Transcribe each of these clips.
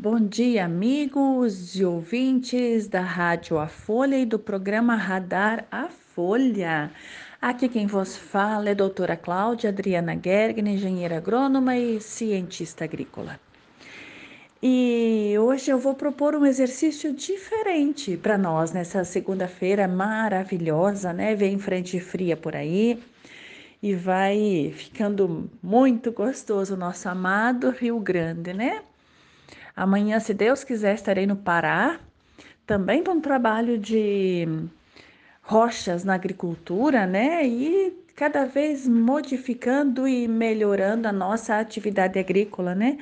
Bom dia, amigos e ouvintes da Rádio A Folha e do programa Radar A Folha. Aqui quem vos fala é a doutora Cláudia Adriana Gergen, engenheira agrônoma e cientista agrícola. E hoje eu vou propor um exercício diferente para nós nessa segunda-feira maravilhosa, né? Vem frente fria por aí e vai ficando muito gostoso o nosso amado Rio Grande, né? Amanhã, se Deus quiser, estarei no Pará, também para um trabalho de rochas na agricultura, né? E cada vez modificando e melhorando a nossa atividade agrícola, né?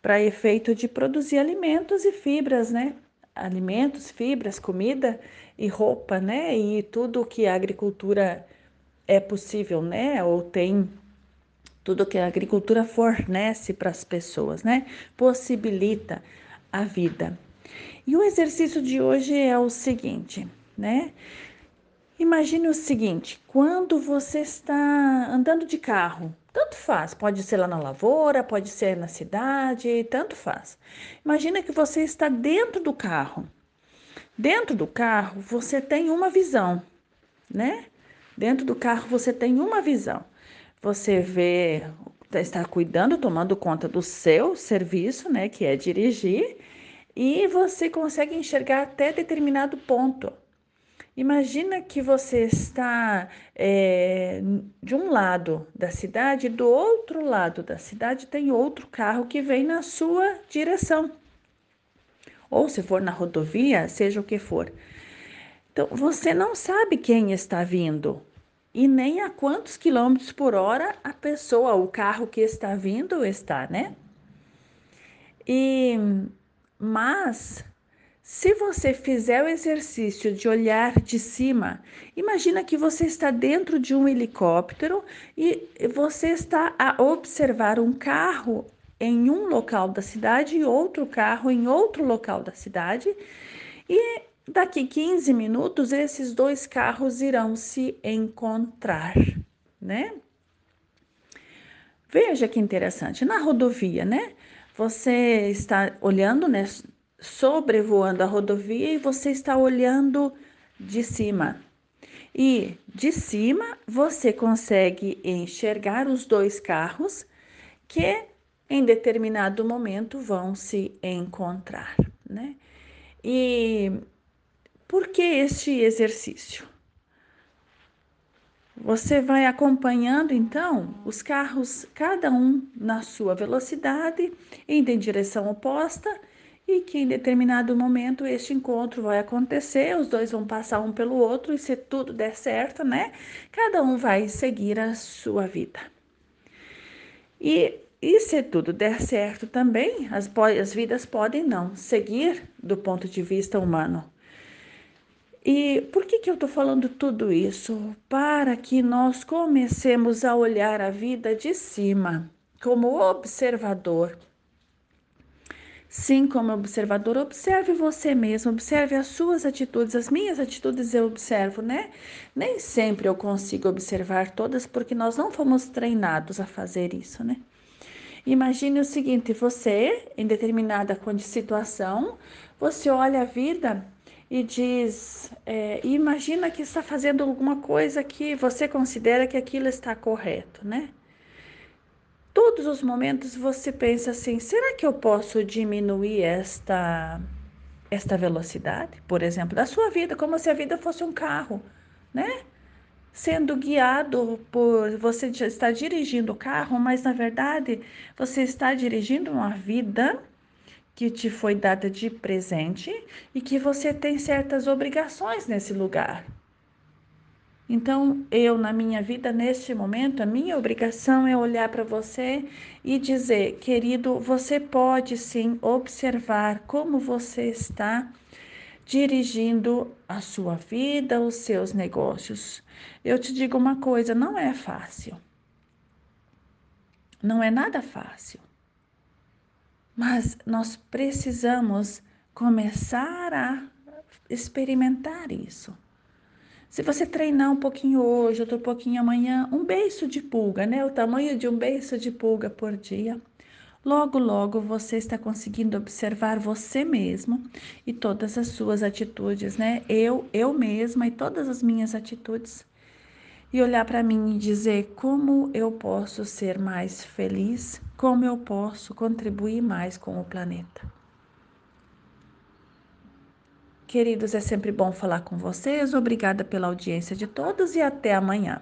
Para efeito de produzir alimentos e fibras, né? Alimentos, fibras, comida e roupa, né? E tudo que a agricultura é possível, né? Ou tem tudo que a agricultura fornece para as pessoas, né? Possibilita a vida. E o exercício de hoje é o seguinte, né? Imagine o seguinte: quando você está andando de carro, tanto faz, pode ser lá na lavoura, pode ser na cidade, tanto faz. Imagina que você está dentro do carro. Dentro do carro você tem uma visão, né? Dentro do carro você tem uma visão. Você vê, está cuidando, tomando conta do seu serviço, né, que é dirigir, e você consegue enxergar até determinado ponto. Imagina que você está é, de um lado da cidade, do outro lado da cidade tem outro carro que vem na sua direção. Ou se for na rodovia, seja o que for. Então, você não sabe quem está vindo, e nem a quantos quilômetros por hora a pessoa, o carro que está vindo está, né? E mas se você fizer o exercício de olhar de cima, imagina que você está dentro de um helicóptero e você está a observar um carro em um local da cidade e outro carro em outro local da cidade. E Daqui 15 minutos, esses dois carros irão se encontrar, né? Veja que interessante. Na rodovia, né? Você está olhando, né? Sobrevoando a rodovia e você está olhando de cima. E de cima você consegue enxergar os dois carros que em determinado momento vão se encontrar, né? E por que este exercício? Você vai acompanhando então os carros, cada um na sua velocidade, indo em direção oposta, e que em determinado momento este encontro vai acontecer, os dois vão passar um pelo outro, e se tudo der certo, né? Cada um vai seguir a sua vida. E, e se tudo der certo também, as, as vidas podem não seguir do ponto de vista humano e por que, que eu estou falando tudo isso? Para que nós comecemos a olhar a vida de cima, como observador. Sim, como observador, observe você mesmo, observe as suas atitudes, as minhas atitudes eu observo, né? Nem sempre eu consigo observar todas porque nós não fomos treinados a fazer isso, né? Imagine o seguinte: você, em determinada situação, você olha a vida e diz: é, imagina que está fazendo alguma coisa que você considera que aquilo está correto, né? Todos os momentos você pensa assim: será que eu posso diminuir esta esta velocidade, por exemplo, da sua vida, como se a vida fosse um carro, né? Sendo guiado por você está dirigindo o carro, mas na verdade você está dirigindo uma vida que te foi dada de presente e que você tem certas obrigações nesse lugar. Então, eu, na minha vida, neste momento, a minha obrigação é olhar para você e dizer: querido, você pode sim observar como você está dirigindo a sua vida, os seus negócios. Eu te digo uma coisa: não é fácil. Não é nada fácil. Mas nós precisamos começar a experimentar isso. Se você treinar um pouquinho hoje, outro pouquinho amanhã, um beiço de pulga, né? O tamanho de um beiço de pulga por dia. Logo, logo você está conseguindo observar você mesmo e todas as suas atitudes, né? Eu, eu mesma e todas as minhas atitudes. E olhar para mim e dizer como eu posso ser mais feliz, como eu posso contribuir mais com o planeta. Queridos, é sempre bom falar com vocês. Obrigada pela audiência de todos e até amanhã.